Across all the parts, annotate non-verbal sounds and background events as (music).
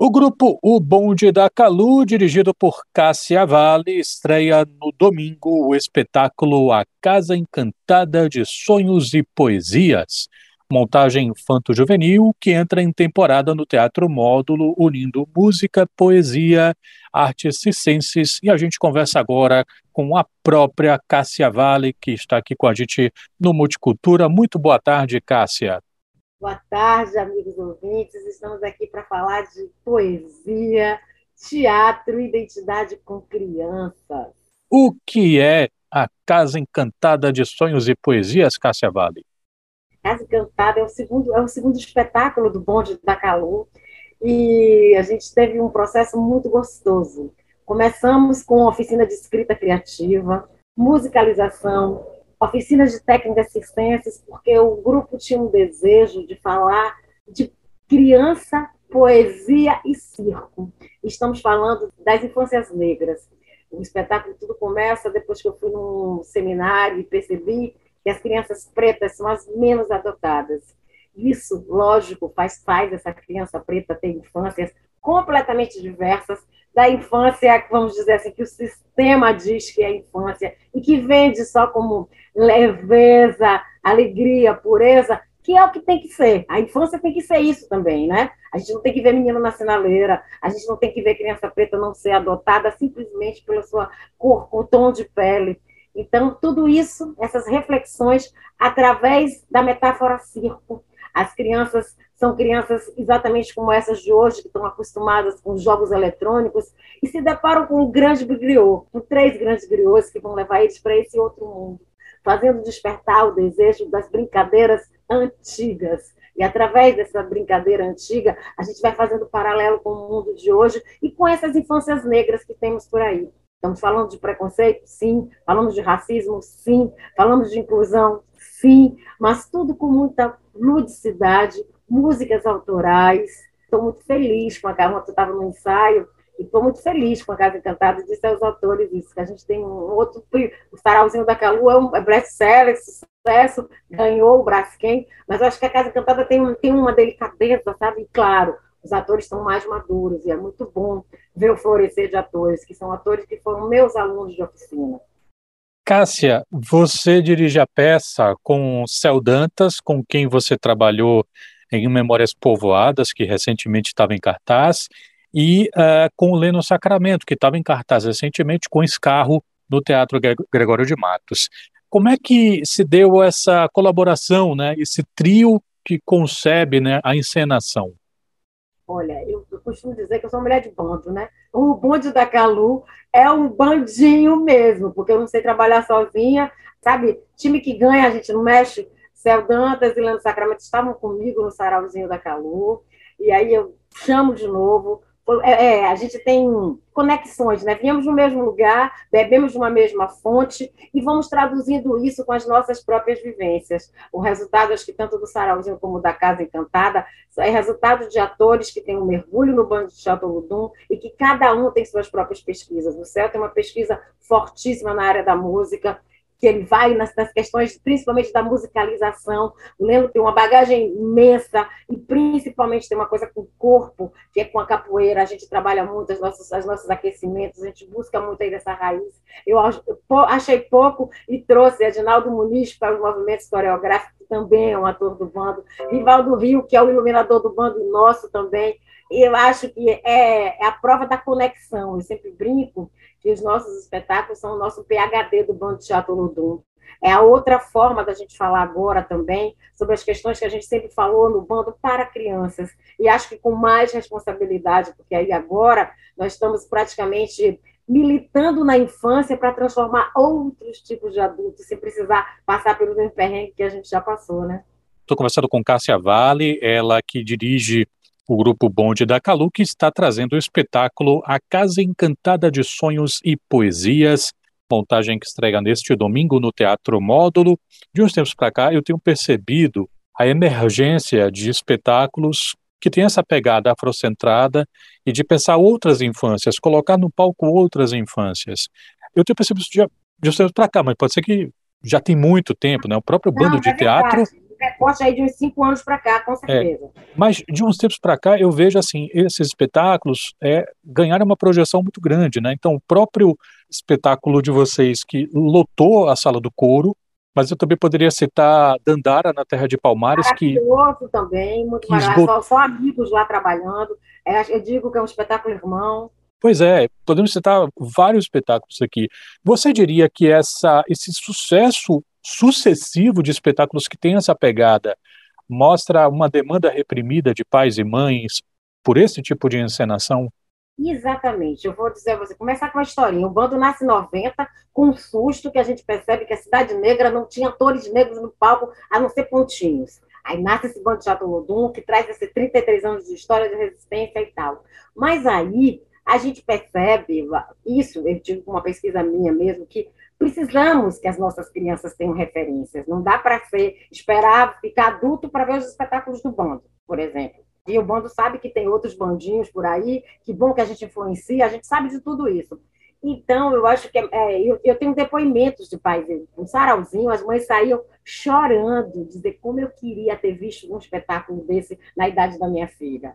O grupo O Bonde da Calu, dirigido por Cássia Vale, estreia no domingo o espetáculo A Casa Encantada de Sonhos e Poesias, montagem infanto-juvenil que entra em temporada no Teatro Módulo, unindo música, poesia, artes circenses. E a gente conversa agora com a própria Cássia Vale, que está aqui com a gente no Multicultura. Muito boa tarde, Cássia. Boa tarde, amigos ouvintes. Estamos aqui para falar de poesia, teatro, identidade com crianças. O que é a Casa Encantada de Sonhos e Poesias, Cássia Vale? Casa Encantada é o segundo, é o segundo espetáculo do Bonde da Calu e a gente teve um processo muito gostoso. Começamos com oficina de escrita criativa, musicalização, oficinas de técnicas circenses, porque o grupo tinha um desejo de falar de criança, poesia e circo. Estamos falando das infâncias negras. O espetáculo tudo começa depois que eu fui num seminário e percebi que as crianças pretas são as menos adotadas. Isso, lógico, faz, faz essa criança preta ter infâncias completamente diversas da infância, vamos dizer assim, que o sistema diz que é infância e que vende só como leveza, alegria, pureza, que é o que tem que ser. A infância tem que ser isso também, né? A gente não tem que ver menino na sinaleira, a gente não tem que ver criança preta não ser adotada simplesmente pela sua cor, o tom de pele. Então, tudo isso, essas reflexões, através da metáfora circo, as crianças são crianças exatamente como essas de hoje, que estão acostumadas com jogos eletrônicos, e se deparam com um grande griot, com três grandes griots que vão levar eles para esse outro mundo, fazendo despertar o desejo das brincadeiras antigas. E através dessa brincadeira antiga, a gente vai fazendo paralelo com o mundo de hoje e com essas infâncias negras que temos por aí. Estamos falando de preconceito? Sim. Falamos de racismo? Sim. Falamos de inclusão? Sim. Mas tudo com muita ludicidade, músicas autorais. Estou muito feliz com a Carla, eu estava no ensaio, e estou muito feliz com a Casa Encantada, disse aos autores isso, que a gente tem um outro, o Sarauzinho da Calu é um é best-seller, sucesso, ganhou o Braskem, mas eu acho que a Casa Encantada tem, tem uma delicadeza, sabe? E claro, os atores estão mais maduros, e é muito bom ver o florescer de atores, que são atores que foram meus alunos de oficina. Cássia, você dirige a peça com Céu Dantas, com quem você trabalhou em Memórias Povoadas, que recentemente estava em cartaz, e uh, com o Leno Sacramento, que estava em cartaz recentemente com Escarro no Teatro Gregório de Matos. Como é que se deu essa colaboração, né, esse trio que concebe né, a encenação? Olha, eu, costumo dizer que eu sou mulher de bando, né? O bonde da Calu é um bandinho mesmo, porque eu não sei trabalhar sozinha, sabe? Time que ganha, a gente não mexe. Céu Dantas e Leandro Sacramento estavam comigo no sarauzinho da Calu, e aí eu chamo de novo. É, é, a gente tem conexões, né? Viemos no mesmo lugar, bebemos de uma mesma fonte e vamos traduzindo isso com as nossas próprias vivências. O resultado, acho que tanto do Sarauzinho como da Casa Encantada, é resultado de atores que têm um mergulho no bando de Chateau Ludum e que cada um tem suas próprias pesquisas. O Céu tem uma pesquisa fortíssima na área da música, que ele vai nas, nas, questões, principalmente da musicalização. O Leandro tem uma bagagem imensa e principalmente tem uma coisa com o corpo, que é com a capoeira. A gente trabalha muito os nossos, os nossos aquecimentos, a gente busca muito aí dessa raiz. Eu, eu achei pouco e trouxe Edinaldo Muniz para os movimentos coreográficos, que também é um ator do bando. Rivaldo Rio, que é o iluminador do bando nosso também. Eu acho que é, é a prova da conexão. Eu sempre brinco que os nossos espetáculos são o nosso PHD do Bando Teatro Ludum. É a outra forma da gente falar agora também sobre as questões que a gente sempre falou no bando para crianças. E acho que com mais responsabilidade, porque aí agora nós estamos praticamente militando na infância para transformar outros tipos de adultos, sem precisar passar pelo mesmo perrengue que a gente já passou, né? Estou conversando com Cássia Vale, ela que dirige o grupo Bonde da Calu, que está trazendo o espetáculo A Casa Encantada de Sonhos e Poesias, montagem que estreia neste domingo no Teatro Módulo. De uns tempos para cá, eu tenho percebido a emergência de espetáculos que tem essa pegada afrocentrada e de pensar outras infâncias, colocar no palco outras infâncias. Eu tenho percebido isso de, de uns tempos para cá, mas pode ser que já tem muito tempo, né? O próprio bando Não, de é teatro recorte aí de uns cinco anos para cá, com é, certeza. É, mas de uns tempos para cá eu vejo assim, esses espetáculos é, ganharam uma projeção muito grande, né? Então o próprio espetáculo de vocês que lotou a sala do couro, mas eu também poderia citar Dandara na Terra de Palmares, que também, muito que esgot... só, só, amigos lá trabalhando. É, eu digo que é um espetáculo irmão. Pois é, podemos citar vários espetáculos aqui. Você diria que essa, esse sucesso sucessivo de espetáculos que tem essa pegada mostra uma demanda reprimida de pais e mães por esse tipo de encenação? Exatamente. Eu vou dizer a você, começar com uma historinha. O bando nasce em 90, com um susto que a gente percebe que a Cidade Negra não tinha atores negros no palco, a não ser pontinhos. Aí nasce esse bando de Chato Lodum, que traz esses 33 anos de história de resistência e tal. Mas aí a gente percebe, isso eu tive uma pesquisa minha mesmo, que precisamos que as nossas crianças tenham referências. Não dá para ser esperar ficar adulto para ver os espetáculos do bando, por exemplo. E o bando sabe que tem outros bandinhos por aí, que bom que a gente influencia, a gente sabe de tudo isso. Então, eu acho que é, eu, eu, tenho depoimentos de pais, um sarauzinho, as mães saíam chorando, dizer como eu queria ter visto um espetáculo desse na idade da minha filha.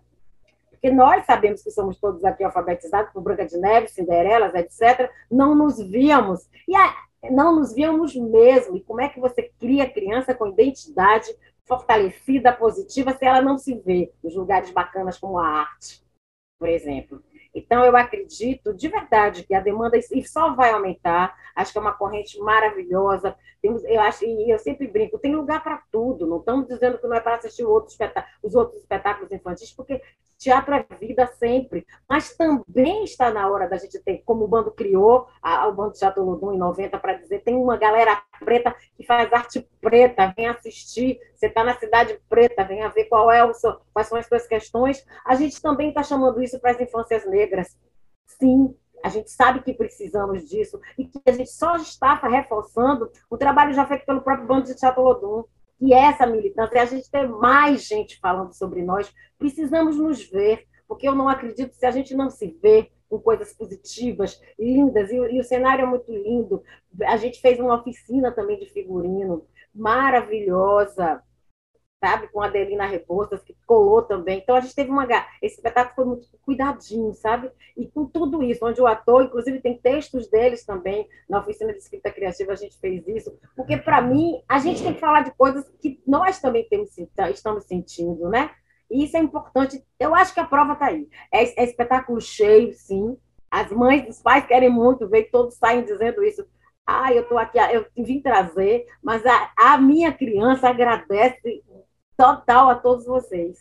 Porque nós sabemos que somos todos aqui alfabetizados por Branca de Neve, Cinderelas, etc. Não nos víamos. E a, não nos víamos mesmo. E como é que você cria criança com identidade fortalecida, positiva, se ela não se vê nos lugares bacanas como a arte, por exemplo. Então, eu acredito de verdade que a demanda só vai aumentar. Acho que é uma corrente maravilhosa. Temos, eu acho, e eu sempre brinco, tem lugar para tudo. Não estamos dizendo que não é para assistir outros os outros espetáculos infantis, porque teatro é vida sempre. Mas também está na hora da gente ter, como o bando criou, a, o Bando Teatro Ludum em 90, para dizer, tem uma galera preta que faz arte preta, vem assistir. Você está na cidade preta, vem a ver qual é o seu, quais são as suas questões. A gente também está chamando isso para as infâncias negras. Sim, a gente sabe que precisamos disso e que a gente só está reforçando o trabalho já feito pelo próprio Bando de Teatro Lodum, que é essa militância, e a gente ter mais gente falando sobre nós, precisamos nos ver, porque eu não acredito se a gente não se vê com coisas positivas, lindas, e, e o cenário é muito lindo. A gente fez uma oficina também de figurino maravilhosa, sabe? Com a Adelina Rebouças, que colou também. Então, a gente teve uma. Esse espetáculo foi muito cuidadinho, sabe? E com tudo isso, onde o ator, inclusive, tem textos deles também, na oficina de escrita criativa, a gente fez isso. Porque, para mim, a gente tem que falar de coisas que nós também temos, estamos sentindo, né? E isso é importante. Eu acho que a prova está aí. É, é espetáculo cheio, sim. As mães, os pais querem muito ver, todos saem dizendo isso. Ah, eu estou aqui, eu vim trazer, mas a, a minha criança agradece total a todos vocês.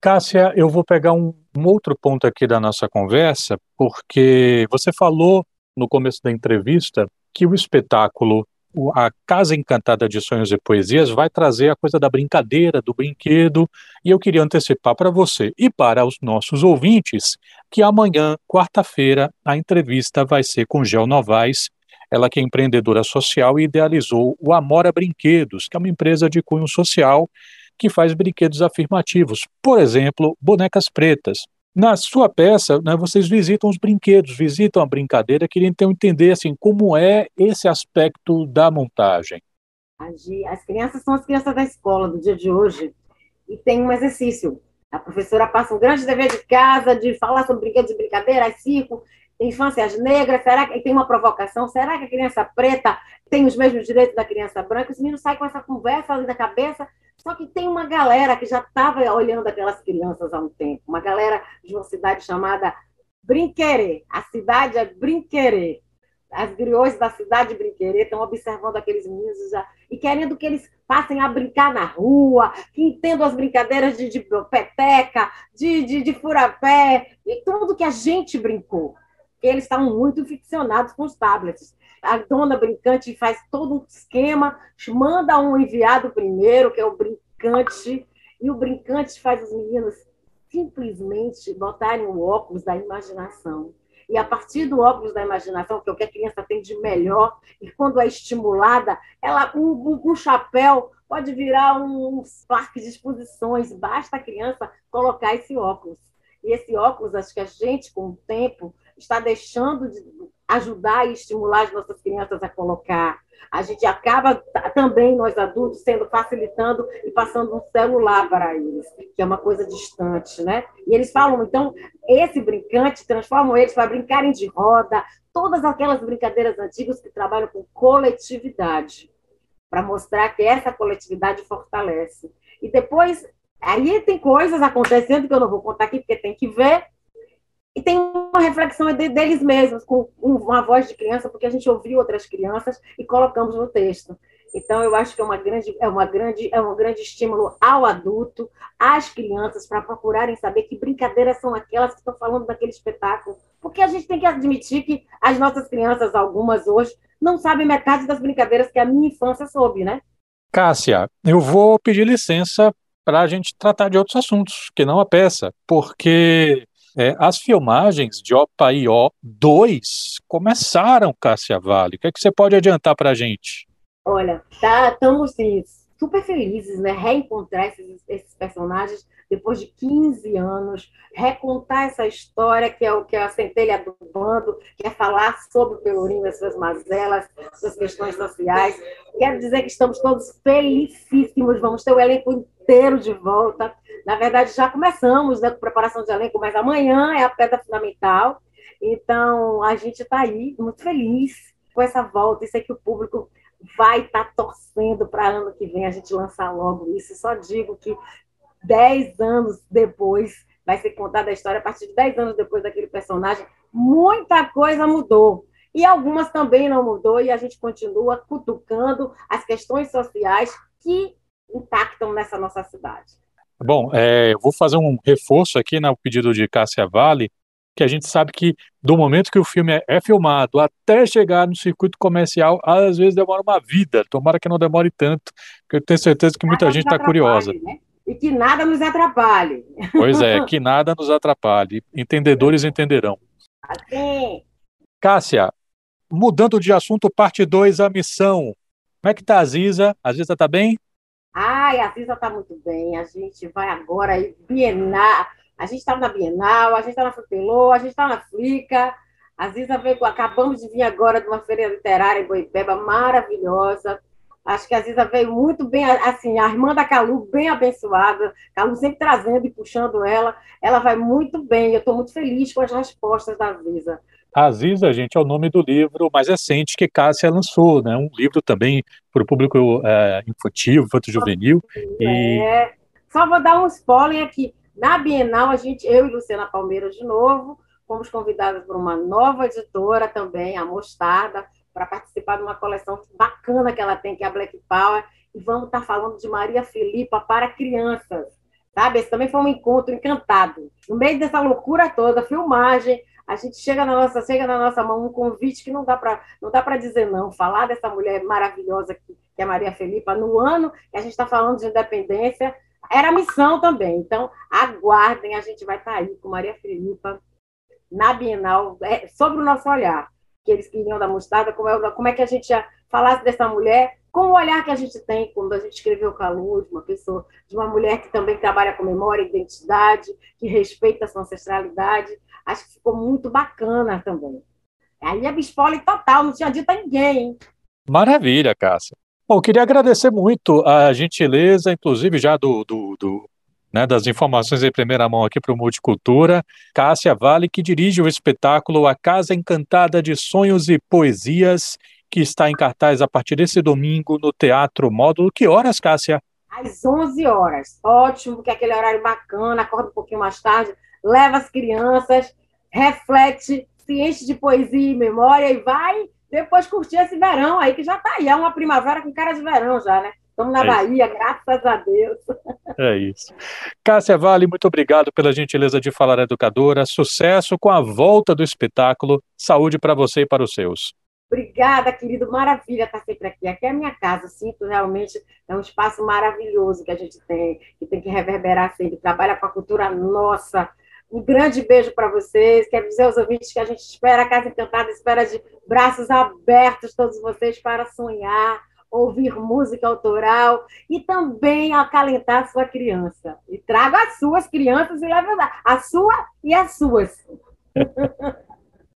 Cássia, eu vou pegar um, um outro ponto aqui da nossa conversa, porque você falou no começo da entrevista que o espetáculo a Casa Encantada de Sonhos e Poesias vai trazer a coisa da brincadeira, do brinquedo, e eu queria antecipar para você e para os nossos ouvintes que amanhã, quarta-feira, a entrevista vai ser com Gel Novaes, ela que é empreendedora social e idealizou o Amora Brinquedos, que é uma empresa de cunho social que faz brinquedos afirmativos, por exemplo, bonecas pretas. Na sua peça, né, vocês visitam os brinquedos, visitam a brincadeira, queria então entender assim, como é esse aspecto da montagem. As crianças são as crianças da escola do dia de hoje e tem um exercício. A professora passa um grande dever de casa de falar sobre brinquedos de brincadeira, circo, infâncias negras, será que tem uma provocação? Será que a criança preta tem os mesmos direitos da criança branca? Os meninos saem com essa conversa ali na cabeça só que tem uma galera que já estava olhando aquelas crianças há um tempo, uma galera de uma cidade chamada Brinquerê. A cidade é Brinquerê. As griões da cidade de Brinquerê estão observando aqueles meninos já, e querendo que eles passem a brincar na rua, que entendam as brincadeiras de, de peteca, de, de, de furapé, e tudo que a gente brincou. Eles estavam muito ficcionados com os tablets a dona brincante faz todo um esquema, manda um enviado primeiro, que é o brincante, e o brincante faz os meninos simplesmente botarem o óculos da imaginação. E a partir do óculos da imaginação, que é o que a criança tem de melhor, e quando é estimulada, ela um, um chapéu pode virar um parque de exposições, basta a criança colocar esse óculos. E esse óculos, acho que a gente, com o tempo, está deixando de, ajudar e estimular as nossas crianças a colocar. A gente acaba também, nós adultos, sendo facilitando e passando um celular para eles, que é uma coisa distante, né? E eles falam, então, esse brincante transformam eles para brincarem de roda, todas aquelas brincadeiras antigas que trabalham com coletividade, para mostrar que essa coletividade fortalece. E depois, aí tem coisas acontecendo que eu não vou contar aqui, porque tem que ver, e tem uma reflexão deles mesmos, com uma voz de criança, porque a gente ouviu outras crianças e colocamos no texto. Então, eu acho que é, uma grande, é, uma grande, é um grande estímulo ao adulto, às crianças, para procurarem saber que brincadeiras são aquelas que estão falando daquele espetáculo. Porque a gente tem que admitir que as nossas crianças, algumas hoje, não sabem metade das brincadeiras que a minha infância soube, né? Cássia, eu vou pedir licença para a gente tratar de outros assuntos, que não a peça, porque é, as filmagens de Opaio 2 começaram, Cássia Vale. O que, é que você pode adiantar para a gente? Olha, tá, estamos sim, super felizes, né? Reencontrar esses, esses, personagens depois de 15 anos, recontar essa história que é o que é a centelha do bando, que é falar sobre o Pelourinho, as suas mazelas, suas questões sociais. Quero dizer que estamos todos felicíssimos, vamos ter o elenco inteiro de volta. Na verdade, já começamos né, com preparação de elenco, mas amanhã é a pedra fundamental. Então, a gente está aí muito feliz com essa volta. Isso é que o público vai estar tá torcendo para ano que vem a gente lançar logo isso. Só digo que dez anos depois vai ser contada a história, a partir de dez anos depois daquele personagem, muita coisa mudou. E algumas também não mudou, e a gente continua cutucando as questões sociais que impactam nessa nossa cidade. Bom, é, eu vou fazer um reforço aqui no pedido de Cássia Vale, que a gente sabe que do momento que o filme é, é, filmado até chegar no circuito comercial, às vezes demora uma vida. Tomara que não demore tanto, porque eu tenho certeza que muita nada gente está curiosa. Né? E que nada nos atrapalhe. Pois é, (laughs) que nada nos atrapalhe. Entendedores entenderão. Assim. Cássia, mudando de assunto, parte 2, a missão. Como é que tá a Ziza? A Ziza tá bem? Ai, a Ziza está muito bem. A gente vai agora aí Bienal. A gente está na Bienal, a gente está na Frupelô, a gente está na Flica. A Ziza veio, acabamos de vir agora de uma feira literária em Boipeba, maravilhosa. Acho que a Ziza veio muito bem, assim, a irmã da Calu, bem abençoada. Calu sempre trazendo e puxando ela. Ela vai muito bem. Eu estou muito feliz com as respostas da Ziza. Aziza, gente, é o nome do livro mais recente que Cássia lançou, né? Um livro também para o público é, infantil, infanto-juvenil. É. E... Só vou dar um spoiler aqui. Na Bienal, a gente, eu e Luciana Palmeira de novo, fomos convidadas por uma nova editora também, a Mostarda, para participar de uma coleção bacana que ela tem, que é a Black Power, e vamos estar tá falando de Maria Filipa para crianças. Sabe? Esse também foi um encontro encantado. No meio dessa loucura toda, filmagem, a gente chega na nossa, chega na nossa mão um convite que não dá para não dá para dizer não, falar dessa mulher maravilhosa que, que é Maria Felipa no ano que a gente está falando de independência, era missão também. Então, aguardem, a gente vai estar tá aí com Maria Felipa na Bienal, é, sobre o nosso olhar, que eles queriam da mostarda, como é, como é que a gente ia falasse dessa mulher, com o olhar que a gente tem quando a gente escreveu Calu, de uma pessoa, de uma mulher que também trabalha com memória e identidade, que respeita a sua ancestralidade. Acho que ficou muito bacana também. Aí a Bispoli total, não tinha dito a ninguém. Hein? Maravilha, Cássia. Bom, queria agradecer muito a gentileza, inclusive já do, do, do né, das informações em primeira mão aqui para o Multicultura, Cássia Vale, que dirige o espetáculo A Casa Encantada de Sonhos e Poesias, que está em cartaz a partir desse domingo no Teatro Módulo. Que horas, Cássia? Às 11 horas. Ótimo, porque é aquele horário bacana, acorda um pouquinho mais tarde, leva as crianças, reflete, se enche de poesia e memória e vai depois curtir esse verão aí, que já está aí. É uma primavera com cara de verão já, né? Estamos na é Bahia, isso. graças a Deus. É isso. Cássia Vale, muito obrigado pela gentileza de falar educadora. Sucesso com a volta do espetáculo. Saúde para você e para os seus. Obrigada, querido. Maravilha estar sempre aqui. Aqui é a minha casa. Sinto realmente é um espaço maravilhoso que a gente tem, que tem que reverberar sempre. Trabalha com a cultura nossa, um grande beijo para vocês. Quero dizer aos ouvintes que a gente espera, a Casa Encantada espera de braços abertos todos vocês para sonhar, ouvir música autoral e também acalentar a sua criança. E traga as suas crianças e leve a sua e as suas. (laughs)